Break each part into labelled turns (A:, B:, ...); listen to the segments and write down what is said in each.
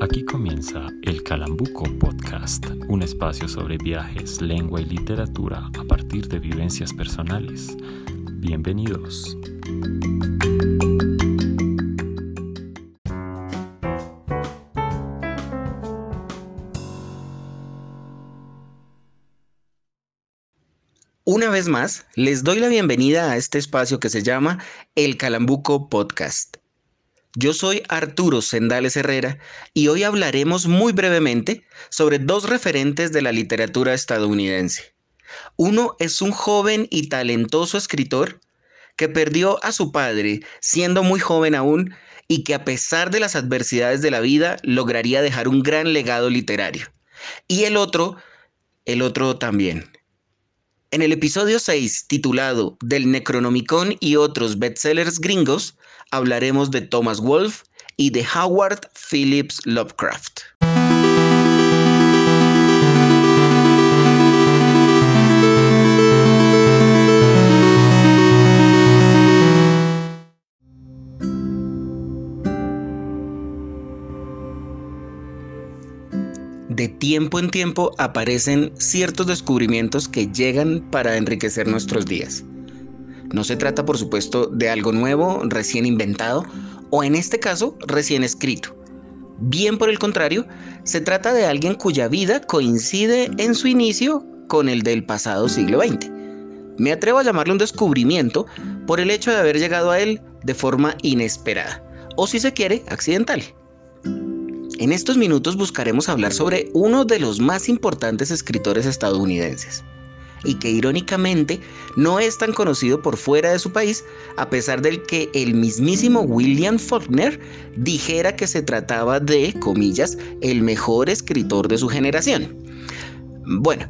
A: Aquí comienza el Calambuco Podcast, un espacio sobre viajes, lengua y literatura a partir de vivencias personales. Bienvenidos.
B: Una vez más, les doy la bienvenida a este espacio que se llama El Calambuco Podcast. Yo soy Arturo Sendales Herrera y hoy hablaremos muy brevemente sobre dos referentes de la literatura estadounidense. Uno es un joven y talentoso escritor que perdió a su padre siendo muy joven aún y que a pesar de las adversidades de la vida lograría dejar un gran legado literario. Y el otro, el otro también. En el episodio 6, titulado Del Necronomicon y otros bestsellers gringos, hablaremos de Thomas Wolfe y de Howard Phillips Lovecraft. de tiempo en tiempo aparecen ciertos descubrimientos que llegan para enriquecer nuestros días. No se trata, por supuesto, de algo nuevo, recién inventado, o en este caso, recién escrito. Bien por el contrario, se trata de alguien cuya vida coincide en su inicio con el del pasado siglo XX. Me atrevo a llamarle un descubrimiento por el hecho de haber llegado a él de forma inesperada, o si se quiere, accidental. En estos minutos buscaremos hablar sobre uno de los más importantes escritores estadounidenses, y que irónicamente no es tan conocido por fuera de su país, a pesar del que el mismísimo William Faulkner dijera que se trataba de, comillas, el mejor escritor de su generación. Bueno,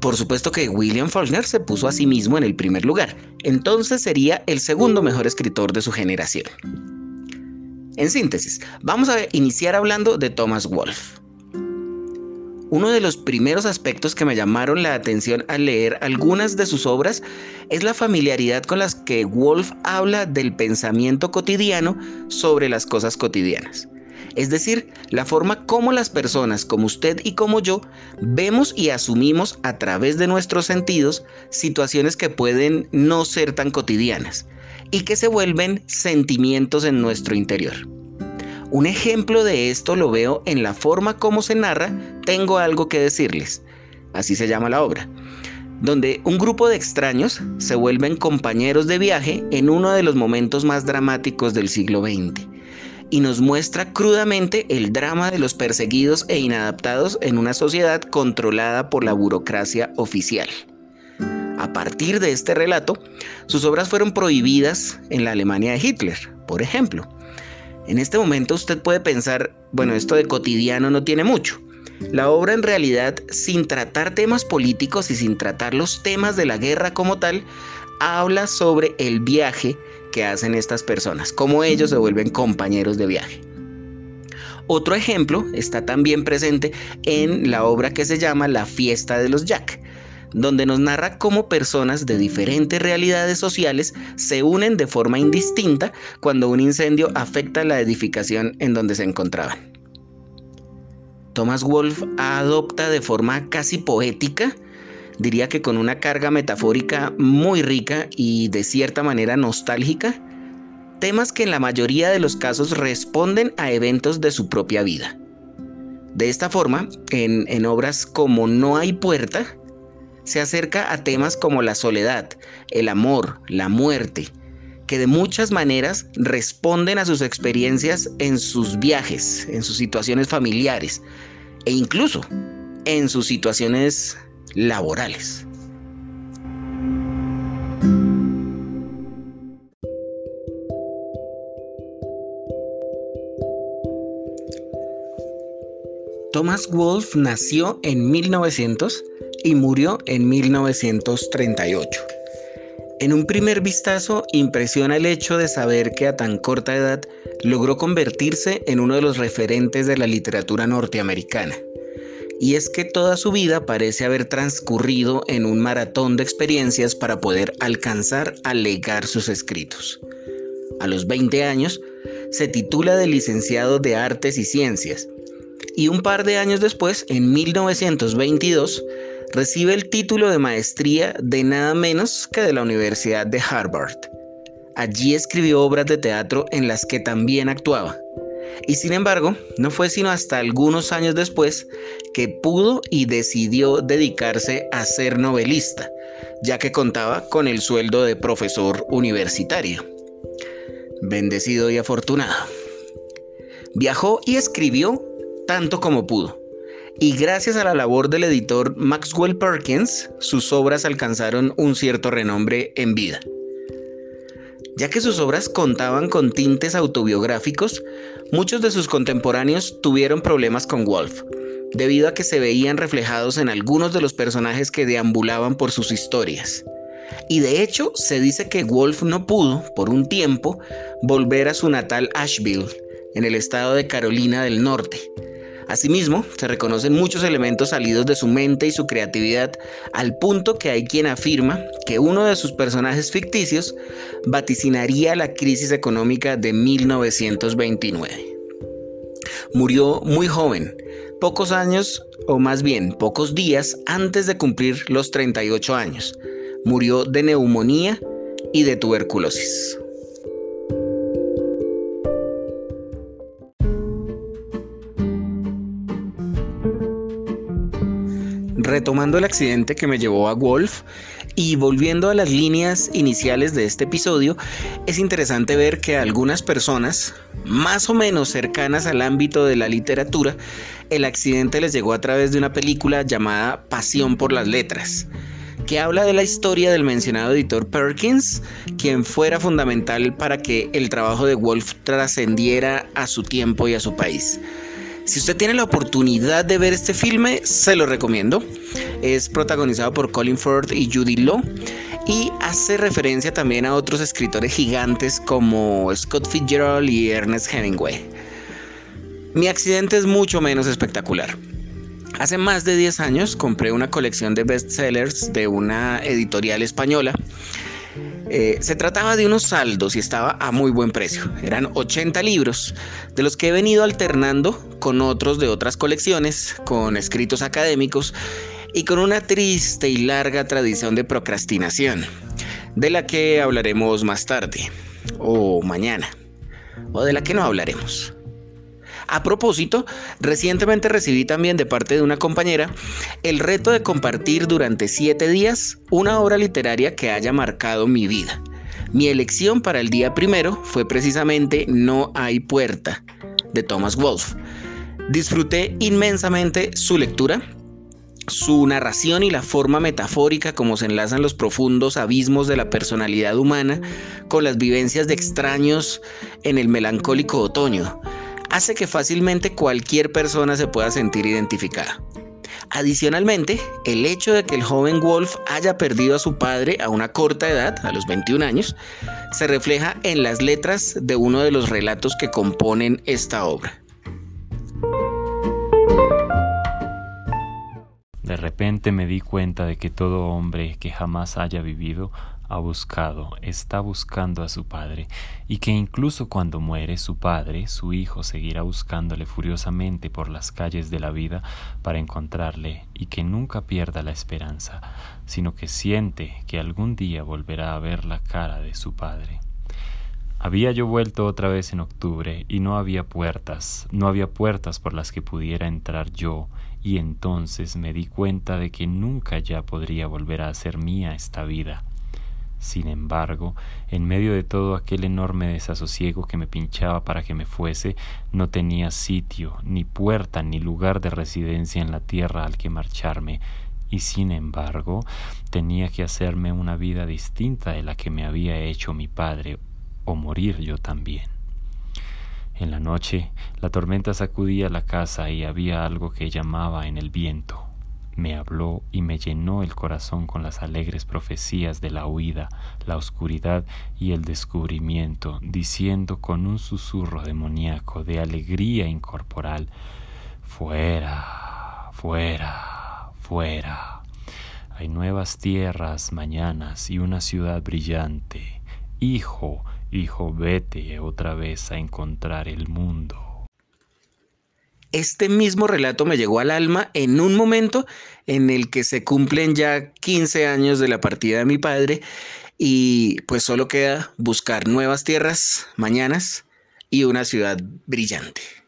B: por supuesto que William Faulkner se puso a sí mismo en el primer lugar, entonces sería el segundo mejor escritor de su generación. En síntesis, vamos a iniciar hablando de Thomas Wolfe. Uno de los primeros aspectos que me llamaron la atención al leer algunas de sus obras es la familiaridad con las que Wolf habla del pensamiento cotidiano sobre las cosas cotidianas. Es decir, la forma como las personas como usted y como yo vemos y asumimos a través de nuestros sentidos situaciones que pueden no ser tan cotidianas y que se vuelven sentimientos en nuestro interior. Un ejemplo de esto lo veo en la forma como se narra Tengo algo que decirles, así se llama la obra, donde un grupo de extraños se vuelven compañeros de viaje en uno de los momentos más dramáticos del siglo XX y nos muestra crudamente el drama de los perseguidos e inadaptados en una sociedad controlada por la burocracia oficial. A partir de este relato, sus obras fueron prohibidas en la Alemania de Hitler, por ejemplo, en este momento usted puede pensar, bueno, esto de cotidiano no tiene mucho. La obra en realidad, sin tratar temas políticos y sin tratar los temas de la guerra como tal, habla sobre el viaje que hacen estas personas, cómo ellos se vuelven compañeros de viaje. Otro ejemplo está también presente en la obra que se llama La fiesta de los Jack, donde nos narra cómo personas de diferentes realidades sociales se unen de forma indistinta cuando un incendio afecta la edificación en donde se encontraban. Thomas Wolfe adopta de forma casi poética, diría que con una carga metafórica muy rica y de cierta manera nostálgica, temas que en la mayoría de los casos responden a eventos de su propia vida. De esta forma, en, en obras como No hay puerta, se acerca a temas como la soledad, el amor, la muerte, que de muchas maneras responden a sus experiencias en sus viajes, en sus situaciones familiares e incluso en sus situaciones laborales. Thomas Wolfe nació en 1900 y murió en 1938. En un primer vistazo impresiona el hecho de saber que a tan corta edad logró convertirse en uno de los referentes de la literatura norteamericana. Y es que toda su vida parece haber transcurrido en un maratón de experiencias para poder alcanzar a legar sus escritos. A los 20 años, se titula de licenciado de Artes y Ciencias y un par de años después, en 1922, recibe el título de maestría de nada menos que de la Universidad de Harvard. Allí escribió obras de teatro en las que también actuaba. Y sin embargo, no fue sino hasta algunos años después que pudo y decidió dedicarse a ser novelista, ya que contaba con el sueldo de profesor universitario. Bendecido y afortunado. Viajó y escribió tanto como pudo. Y gracias a la labor del editor Maxwell Perkins, sus obras alcanzaron un cierto renombre en vida. Ya que sus obras contaban con tintes autobiográficos, muchos de sus contemporáneos tuvieron problemas con Wolf, debido a que se veían reflejados en algunos de los personajes que deambulaban por sus historias. Y de hecho, se dice que Wolf no pudo, por un tiempo, volver a su natal Asheville, en el estado de Carolina del Norte. Asimismo, se reconocen muchos elementos salidos de su mente y su creatividad, al punto que hay quien afirma que uno de sus personajes ficticios vaticinaría la crisis económica de 1929. Murió muy joven, pocos años, o más bien pocos días antes de cumplir los 38 años. Murió de neumonía y de tuberculosis. Retomando el accidente que me llevó a Wolf y volviendo a las líneas iniciales de este episodio, es interesante ver que a algunas personas, más o menos cercanas al ámbito de la literatura, el accidente les llegó a través de una película llamada Pasión por las Letras que habla de la historia del mencionado editor Perkins, quien fuera fundamental para que el trabajo de Wolf trascendiera a su tiempo y a su país. Si usted tiene la oportunidad de ver este filme, se lo recomiendo. Es protagonizado por Colin Firth y Judy Law y hace referencia también a otros escritores gigantes como Scott Fitzgerald y Ernest Hemingway. Mi accidente es mucho menos espectacular. Hace más de 10 años compré una colección de bestsellers de una editorial española. Eh, se trataba de unos saldos y estaba a muy buen precio. Eran 80 libros, de los que he venido alternando con otros de otras colecciones, con escritos académicos y con una triste y larga tradición de procrastinación, de la que hablaremos más tarde, o mañana, o de la que no hablaremos. A propósito, recientemente recibí también de parte de una compañera el reto de compartir durante siete días una obra literaria que haya marcado mi vida. Mi elección para el día primero fue precisamente No hay puerta, de Thomas Wolfe. Disfruté inmensamente su lectura, su narración y la forma metafórica como se enlazan los profundos abismos de la personalidad humana con las vivencias de extraños en el melancólico otoño hace que fácilmente cualquier persona se pueda sentir identificada. Adicionalmente, el hecho de que el joven Wolf haya perdido a su padre a una corta edad, a los 21 años, se refleja en las letras de uno de los relatos que componen esta obra.
A: De repente me di cuenta de que todo hombre que jamás haya vivido ha buscado, está buscando a su padre, y que incluso cuando muere su padre, su hijo seguirá buscándole furiosamente por las calles de la vida para encontrarle, y que nunca pierda la esperanza, sino que siente que algún día volverá a ver la cara de su padre. Había yo vuelto otra vez en octubre y no había puertas, no había puertas por las que pudiera entrar yo, y entonces me di cuenta de que nunca ya podría volver a ser mía esta vida sin embargo, en medio de todo aquel enorme desasosiego que me pinchaba para que me fuese, no tenía sitio, ni puerta, ni lugar de residencia en la tierra al que marcharme, y sin embargo tenía que hacerme una vida distinta de la que me había hecho mi padre, o morir yo también. En la noche la tormenta sacudía la casa y había algo que llamaba en el viento me habló y me llenó el corazón con las alegres profecías de la huida, la oscuridad y el descubrimiento, diciendo con un susurro demoníaco de alegría incorporal Fuera, fuera, fuera. Hay nuevas tierras mañanas y una ciudad brillante. Hijo, hijo, vete otra vez a encontrar el mundo.
B: Este mismo relato me llegó al alma en un momento en el que se cumplen ya 15 años de la partida de mi padre y pues solo queda buscar nuevas tierras, mañanas y una ciudad brillante.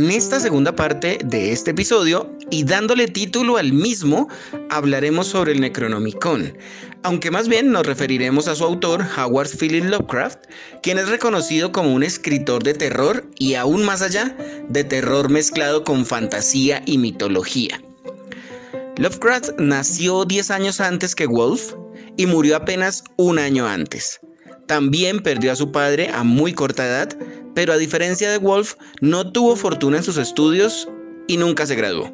B: En esta segunda parte de este episodio y dándole título al mismo, hablaremos sobre el Necronomicon, aunque más bien nos referiremos a su autor, Howard Philip Lovecraft, quien es reconocido como un escritor de terror y aún más allá, de terror mezclado con fantasía y mitología. Lovecraft nació 10 años antes que Wolf y murió apenas un año antes. También perdió a su padre a muy corta edad, pero a diferencia de Wolf, no tuvo fortuna en sus estudios y nunca se graduó.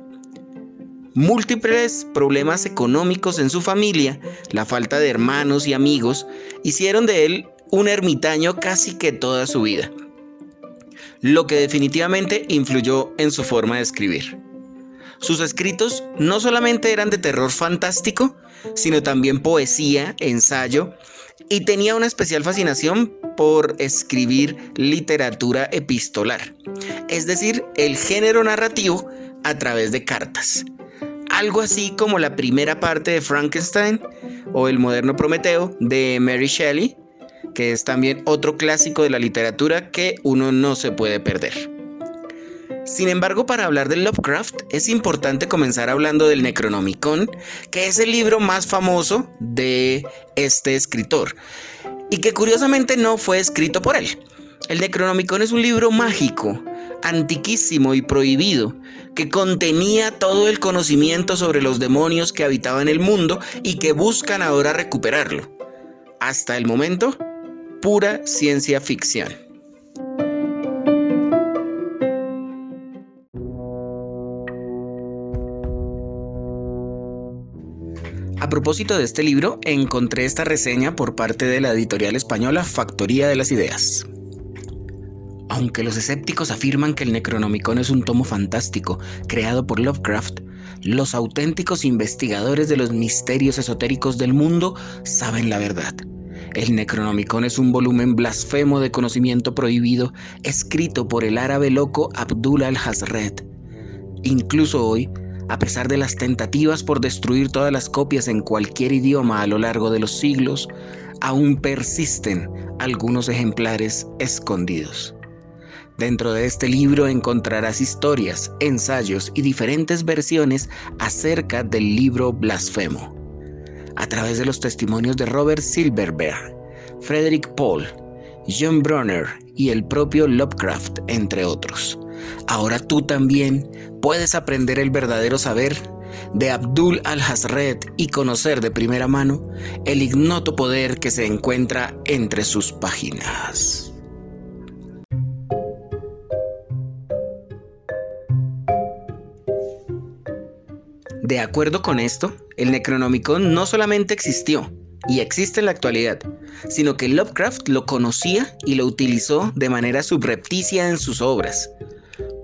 B: Múltiples problemas económicos en su familia, la falta de hermanos y amigos, hicieron de él un ermitaño casi que toda su vida, lo que definitivamente influyó en su forma de escribir. Sus escritos no solamente eran de terror fantástico, sino también poesía, ensayo, y tenía una especial fascinación por escribir literatura epistolar, es decir, el género narrativo a través de cartas. Algo así como la primera parte de Frankenstein o el moderno Prometeo de Mary Shelley, que es también otro clásico de la literatura que uno no se puede perder. Sin embargo, para hablar de Lovecraft es importante comenzar hablando del Necronomicon, que es el libro más famoso de este escritor y que curiosamente no fue escrito por él. El Necronomicon es un libro mágico, antiquísimo y prohibido, que contenía todo el conocimiento sobre los demonios que habitaban el mundo y que buscan ahora recuperarlo. Hasta el momento, pura ciencia ficción. A propósito de este libro, encontré esta reseña por parte de la editorial española Factoría de las Ideas. Aunque los escépticos afirman que el Necronomicon es un tomo fantástico creado por Lovecraft, los auténticos investigadores de los misterios esotéricos del mundo saben la verdad. El Necronomicon es un volumen blasfemo de conocimiento prohibido escrito por el árabe loco Abdul al-Hazred. Incluso hoy, a pesar de las tentativas por destruir todas las copias en cualquier idioma a lo largo de los siglos, aún persisten algunos ejemplares escondidos. Dentro de este libro encontrarás historias, ensayos y diferentes versiones acerca del libro blasfemo. A través de los testimonios de Robert Silverberg, Frederick Paul, John Bronner y el propio Lovecraft, entre otros. Ahora tú también puedes aprender el verdadero saber de Abdul al-Hazred y conocer de primera mano el ignoto poder que se encuentra entre sus páginas. De acuerdo con esto, el Necronomicon no solamente existió y existe en la actualidad, sino que Lovecraft lo conocía y lo utilizó de manera subrepticia en sus obras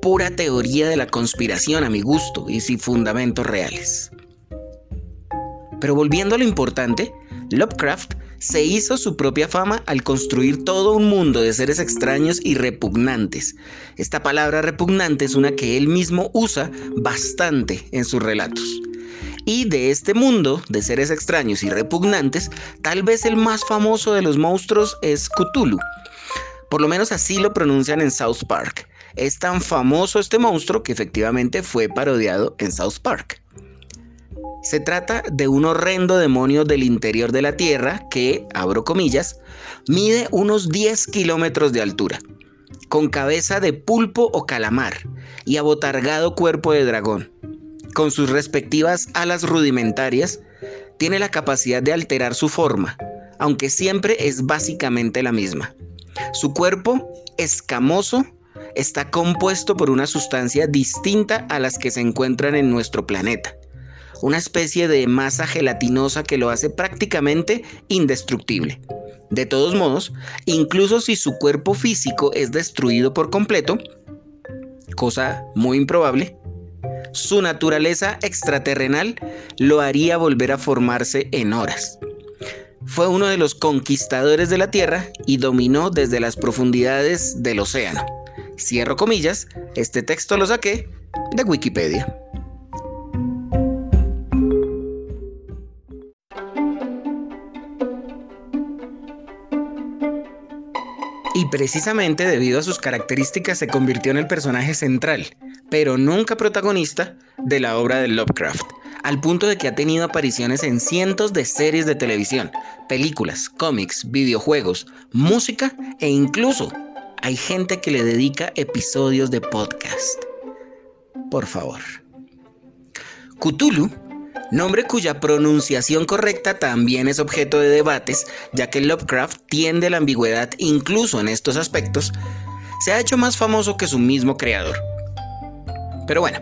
B: pura teoría de la conspiración a mi gusto y sin fundamentos reales. Pero volviendo a lo importante, Lovecraft se hizo su propia fama al construir todo un mundo de seres extraños y repugnantes. Esta palabra repugnante es una que él mismo usa bastante en sus relatos. Y de este mundo de seres extraños y repugnantes, tal vez el más famoso de los monstruos es Cthulhu. Por lo menos así lo pronuncian en South Park. Es tan famoso este monstruo que efectivamente fue parodiado en South Park. Se trata de un horrendo demonio del interior de la Tierra que, abro comillas, mide unos 10 kilómetros de altura, con cabeza de pulpo o calamar y abotargado cuerpo de dragón. Con sus respectivas alas rudimentarias, tiene la capacidad de alterar su forma, aunque siempre es básicamente la misma. Su cuerpo, escamoso, está compuesto por una sustancia distinta a las que se encuentran en nuestro planeta. Una especie de masa gelatinosa que lo hace prácticamente indestructible. De todos modos, incluso si su cuerpo físico es destruido por completo, cosa muy improbable, su naturaleza extraterrenal lo haría volver a formarse en horas. Fue uno de los conquistadores de la Tierra y dominó desde las profundidades del océano. Cierro comillas, este texto lo saqué de Wikipedia. Y precisamente debido a sus características se convirtió en el personaje central, pero nunca protagonista, de la obra de Lovecraft, al punto de que ha tenido apariciones en cientos de series de televisión, películas, cómics, videojuegos, música e incluso hay gente que le dedica episodios de podcast. Por favor. Cthulhu nombre cuya pronunciación correcta también es objeto de debates, ya que Lovecraft tiende a la ambigüedad incluso en estos aspectos, se ha hecho más famoso que su mismo creador. Pero bueno,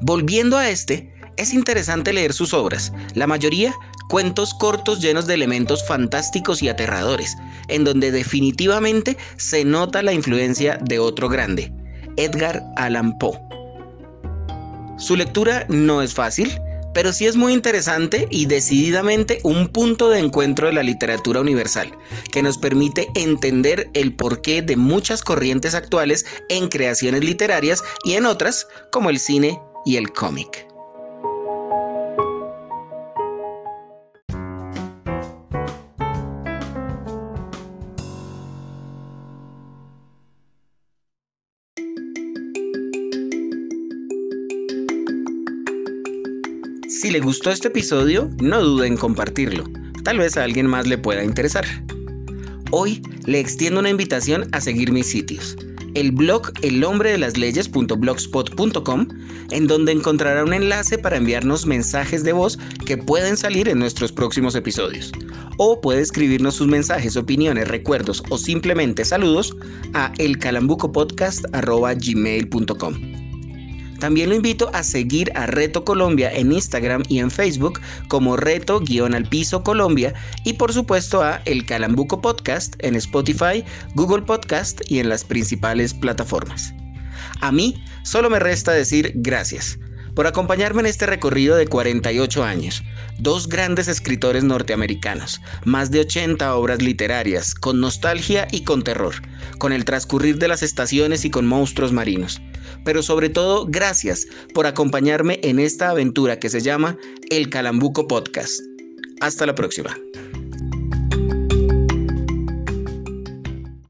B: volviendo a este, es interesante leer sus obras, la mayoría cuentos cortos llenos de elementos fantásticos y aterradores, en donde definitivamente se nota la influencia de otro grande, Edgar Allan Poe. Su lectura no es fácil, pero sí es muy interesante y decididamente un punto de encuentro de la literatura universal, que nos permite entender el porqué de muchas corrientes actuales en creaciones literarias y en otras, como el cine y el cómic. Si le gustó este episodio, no dude en compartirlo. Tal vez a alguien más le pueda interesar. Hoy le extiendo una invitación a seguir mis sitios. El blog elhombre-de-las-leyes.blogspot.com, en donde encontrará un enlace para enviarnos mensajes de voz que pueden salir en nuestros próximos episodios. O puede escribirnos sus mensajes, opiniones, recuerdos o simplemente saludos a elcalambucopodcast.gmail.com. También lo invito a seguir a Reto Colombia en Instagram y en Facebook como Reto-al piso Colombia y por supuesto a El Calambuco Podcast en Spotify, Google Podcast y en las principales plataformas. A mí solo me resta decir gracias por acompañarme en este recorrido de 48 años, dos grandes escritores norteamericanos, más de 80 obras literarias, con nostalgia y con terror, con el transcurrir de las estaciones y con monstruos marinos. Pero sobre todo, gracias por acompañarme en esta aventura que se llama El Calambuco Podcast. Hasta la próxima.